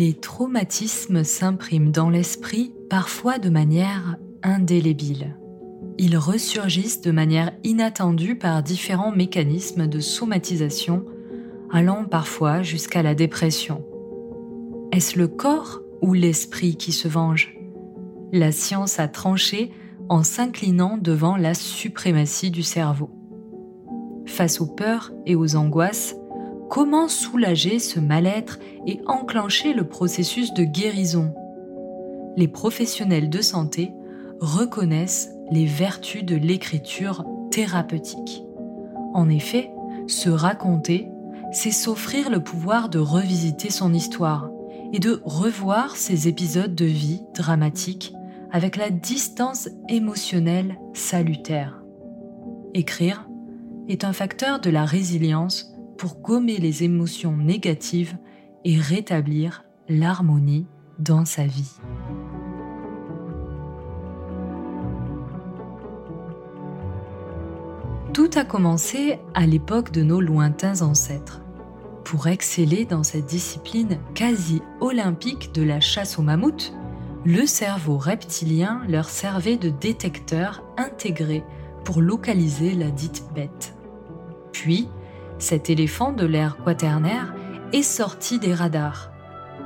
Les traumatismes s'impriment dans l'esprit parfois de manière indélébile. Ils ressurgissent de manière inattendue par différents mécanismes de somatisation, allant parfois jusqu'à la dépression. Est-ce le corps ou l'esprit qui se venge? La science a tranché en s'inclinant devant la suprématie du cerveau. Face aux peurs et aux angoisses, comment soulager ce mal-être et enclencher le processus de guérison Les professionnels de santé reconnaissent les vertus de l'écriture thérapeutique. En effet, se raconter, c'est s'offrir le pouvoir de revisiter son histoire et de revoir ses épisodes de vie dramatiques avec la distance émotionnelle salutaire. Écrire est un facteur de la résilience pour gommer les émotions négatives et rétablir l'harmonie dans sa vie. Tout a commencé à l'époque de nos lointains ancêtres. Pour exceller dans cette discipline quasi olympique de la chasse au mammouth, le cerveau reptilien leur servait de détecteur intégré pour localiser la dite bête. Puis, cet éléphant de l'ère quaternaire est sorti des radars.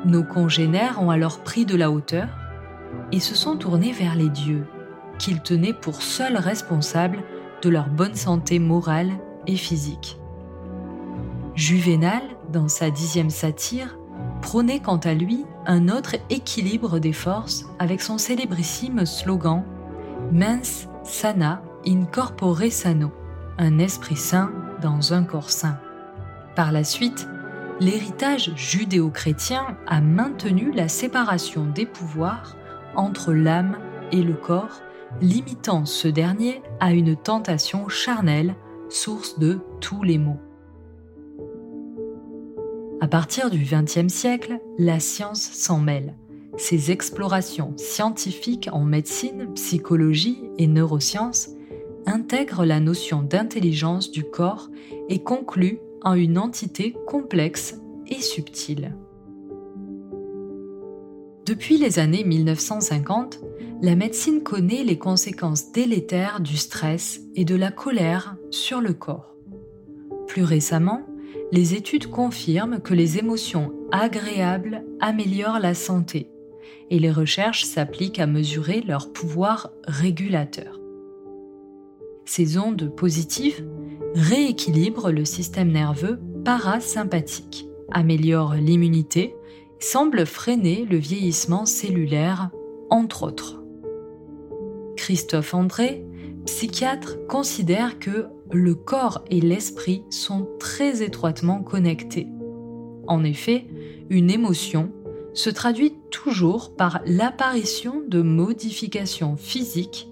Nos congénères ont alors pris de la hauteur et se sont tournés vers les dieux, qu'ils tenaient pour seuls responsables de leur bonne santé morale et physique. Juvénal, dans sa dixième satire, prônait quant à lui un autre équilibre des forces avec son célébrissime slogan Mens sana in corpore sano, un esprit sain dans un corps sain. Par la suite, l'héritage judéo-chrétien a maintenu la séparation des pouvoirs entre l'âme et le corps limitant ce dernier à une tentation charnelle, source de tous les maux. À partir du XXe siècle, la science s'en mêle. Ses explorations scientifiques en médecine, psychologie et neurosciences intègrent la notion d'intelligence du corps et concluent en une entité complexe et subtile. Depuis les années 1950, la médecine connaît les conséquences délétères du stress et de la colère sur le corps. Plus récemment, les études confirment que les émotions agréables améliorent la santé et les recherches s'appliquent à mesurer leur pouvoir régulateur. Ces ondes positives rééquilibrent le système nerveux parasympathique, améliorent l'immunité, semblent freiner le vieillissement cellulaire, entre autres. Christophe André, psychiatre, considère que le corps et l'esprit sont très étroitement connectés. En effet, une émotion se traduit toujours par l'apparition de modifications physiques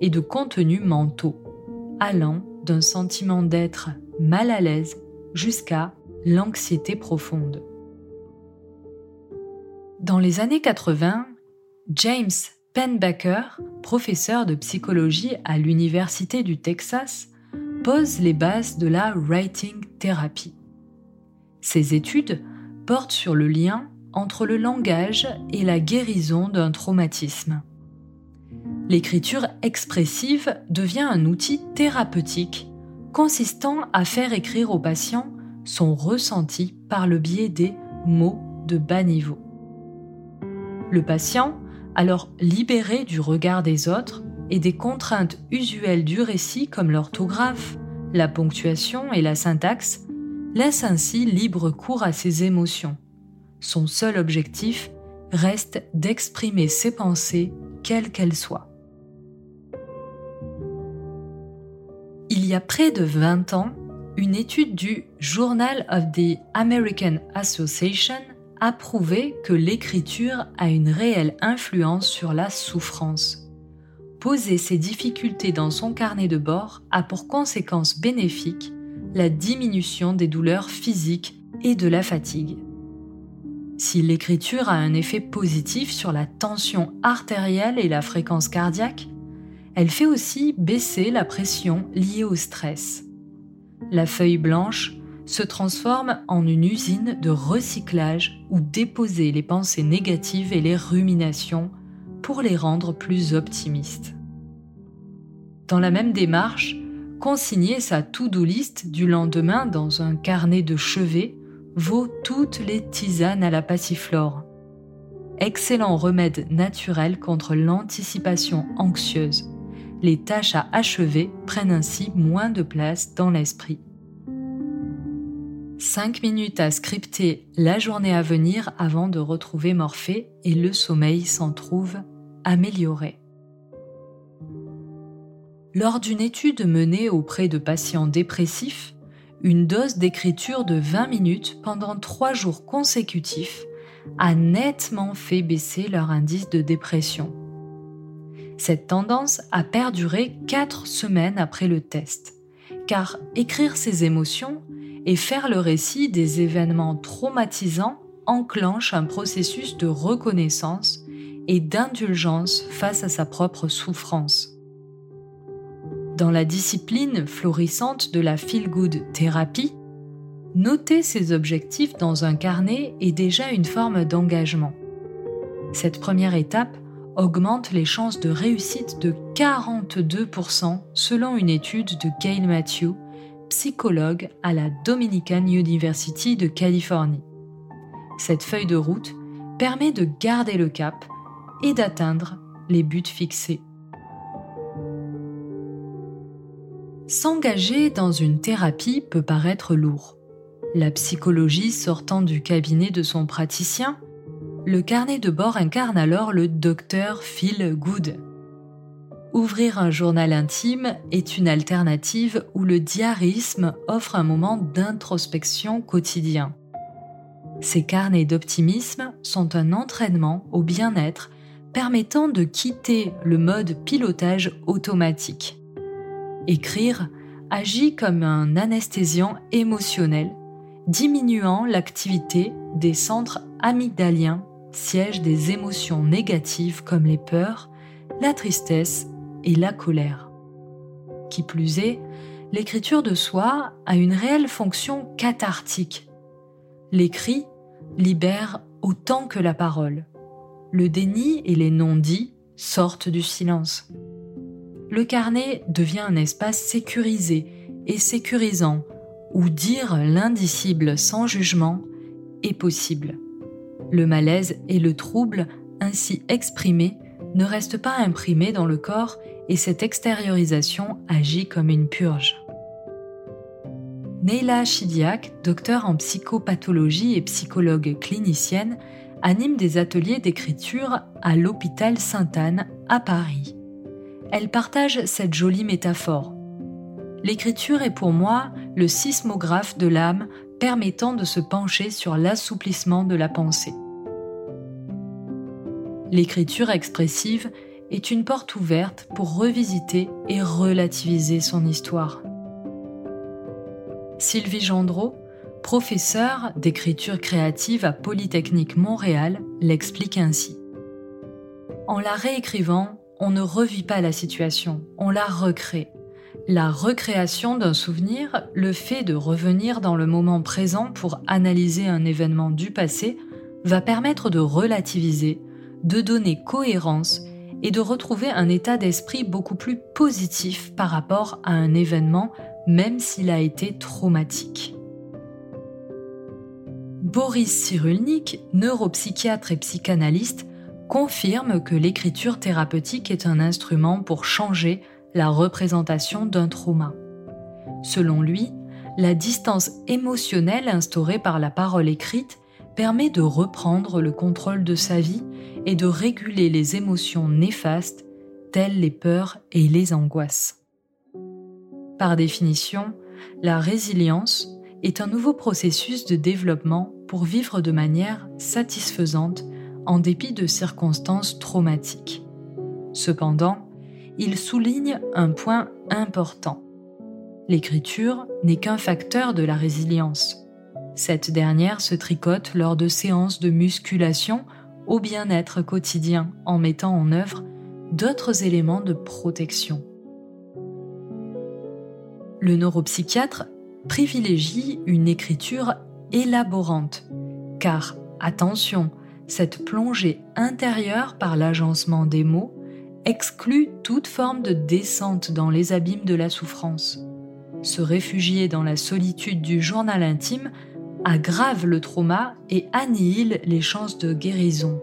et de contenus mentaux, allant d'un sentiment d'être mal à l'aise jusqu'à l'anxiété profonde. Dans les années 80, James Penbaker, professeur de psychologie à l'Université du Texas, pose les bases de la writing therapy. Ses études portent sur le lien entre le langage et la guérison d'un traumatisme. L'écriture expressive devient un outil thérapeutique consistant à faire écrire au patient son ressenti par le biais des mots de bas niveau. Le patient alors libéré du regard des autres et des contraintes usuelles du récit comme l'orthographe, la ponctuation et la syntaxe, laisse ainsi libre cours à ses émotions. Son seul objectif reste d'exprimer ses pensées, quelles qu'elles soient. Y a près de 20 ans, une étude du Journal of the American Association a prouvé que l'écriture a une réelle influence sur la souffrance. Poser ses difficultés dans son carnet de bord a pour conséquence bénéfique la diminution des douleurs physiques et de la fatigue. Si l'écriture a un effet positif sur la tension artérielle et la fréquence cardiaque, elle fait aussi baisser la pression liée au stress. La feuille blanche se transforme en une usine de recyclage où déposer les pensées négatives et les ruminations pour les rendre plus optimistes. Dans la même démarche, consigner sa to-do list du lendemain dans un carnet de chevet vaut toutes les tisanes à la passiflore. Excellent remède naturel contre l'anticipation anxieuse. Les tâches à achever prennent ainsi moins de place dans l'esprit. 5 minutes à scripter la journée à venir avant de retrouver Morphée et le sommeil s'en trouve amélioré. Lors d'une étude menée auprès de patients dépressifs, une dose d'écriture de 20 minutes pendant 3 jours consécutifs a nettement fait baisser leur indice de dépression. Cette tendance a perduré 4 semaines après le test, car écrire ses émotions et faire le récit des événements traumatisants enclenche un processus de reconnaissance et d'indulgence face à sa propre souffrance. Dans la discipline florissante de la feel-good thérapie, noter ses objectifs dans un carnet est déjà une forme d'engagement. Cette première étape augmente les chances de réussite de 42% selon une étude de Gail Matthew psychologue à la Dominican University de Californie. Cette feuille de route permet de garder le cap et d'atteindre les buts fixés. S'engager dans une thérapie peut paraître lourd. La psychologie sortant du cabinet de son praticien, le carnet de bord incarne alors le docteur Phil Good, Ouvrir un journal intime est une alternative où le diarisme offre un moment d'introspection quotidien. Ces carnets d'optimisme sont un entraînement au bien-être permettant de quitter le mode pilotage automatique. Écrire agit comme un anesthésiant émotionnel, diminuant l'activité des centres amygdaliens, siège des émotions négatives comme les peurs, la tristesse et la colère. Qui plus est, l'écriture de soi a une réelle fonction cathartique. L'écrit libère autant que la parole. Le déni et les non-dits sortent du silence. Le carnet devient un espace sécurisé et sécurisant où dire l'indicible sans jugement est possible. Le malaise et le trouble ainsi exprimés ne reste pas imprimé dans le corps et cette extériorisation agit comme une purge. Neila Chidiak, docteur en psychopathologie et psychologue clinicienne, anime des ateliers d'écriture à l'hôpital Sainte-Anne à Paris. Elle partage cette jolie métaphore. L'écriture est pour moi le sismographe de l'âme permettant de se pencher sur l'assouplissement de la pensée. L'écriture expressive est une porte ouverte pour revisiter et relativiser son histoire. Sylvie Gendreau, professeure d'écriture créative à Polytechnique Montréal, l'explique ainsi. En la réécrivant, on ne revit pas la situation, on la recrée. La recréation d'un souvenir, le fait de revenir dans le moment présent pour analyser un événement du passé, va permettre de relativiser, de donner cohérence et de retrouver un état d'esprit beaucoup plus positif par rapport à un événement, même s'il a été traumatique. Boris Cyrulnik, neuropsychiatre et psychanalyste, confirme que l'écriture thérapeutique est un instrument pour changer la représentation d'un trauma. Selon lui, la distance émotionnelle instaurée par la parole écrite permet de reprendre le contrôle de sa vie et de réguler les émotions néfastes telles les peurs et les angoisses. Par définition, la résilience est un nouveau processus de développement pour vivre de manière satisfaisante en dépit de circonstances traumatiques. Cependant, il souligne un point important. L'écriture n'est qu'un facteur de la résilience. Cette dernière se tricote lors de séances de musculation au bien-être quotidien en mettant en œuvre d'autres éléments de protection. Le neuropsychiatre privilégie une écriture élaborante, car, attention, cette plongée intérieure par l'agencement des mots exclut toute forme de descente dans les abîmes de la souffrance. Se réfugier dans la solitude du journal intime aggrave le trauma et annihile les chances de guérison.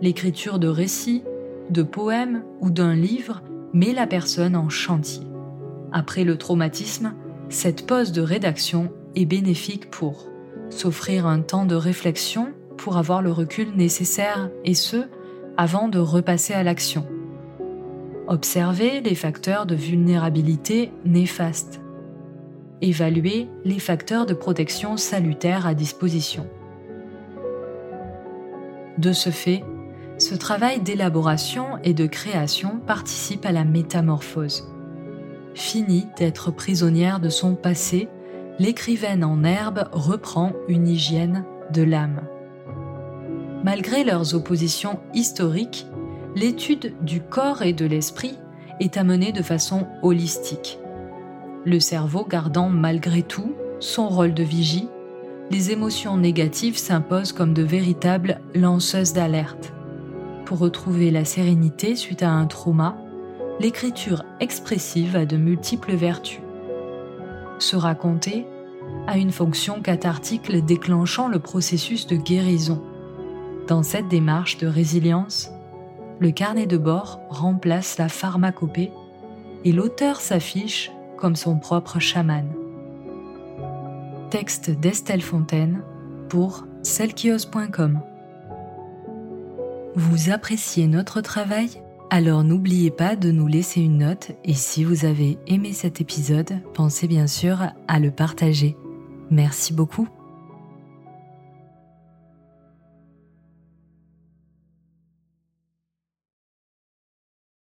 L'écriture de récits, de poèmes ou d'un livre met la personne en chantier. Après le traumatisme, cette pause de rédaction est bénéfique pour s'offrir un temps de réflexion pour avoir le recul nécessaire et ce, avant de repasser à l'action. Observer les facteurs de vulnérabilité néfastes. Évaluer les facteurs de protection salutaire à disposition. De ce fait, ce travail d'élaboration et de création participe à la métamorphose. Fini d'être prisonnière de son passé, l'écrivaine en herbe reprend une hygiène de l'âme. Malgré leurs oppositions historiques, l'étude du corps et de l'esprit est amenée de façon holistique. Le cerveau gardant malgré tout son rôle de vigie, les émotions négatives s'imposent comme de véritables lanceuses d'alerte. Pour retrouver la sérénité suite à un trauma, l'écriture expressive a de multiples vertus. Se raconter a une fonction cathartique déclenchant le processus de guérison. Dans cette démarche de résilience, le carnet de bord remplace la pharmacopée et l'auteur s'affiche comme son propre chaman. Texte d'Estelle Fontaine pour selkios.com. Vous appréciez notre travail? Alors n'oubliez pas de nous laisser une note et si vous avez aimé cet épisode, pensez bien sûr à le partager. Merci beaucoup.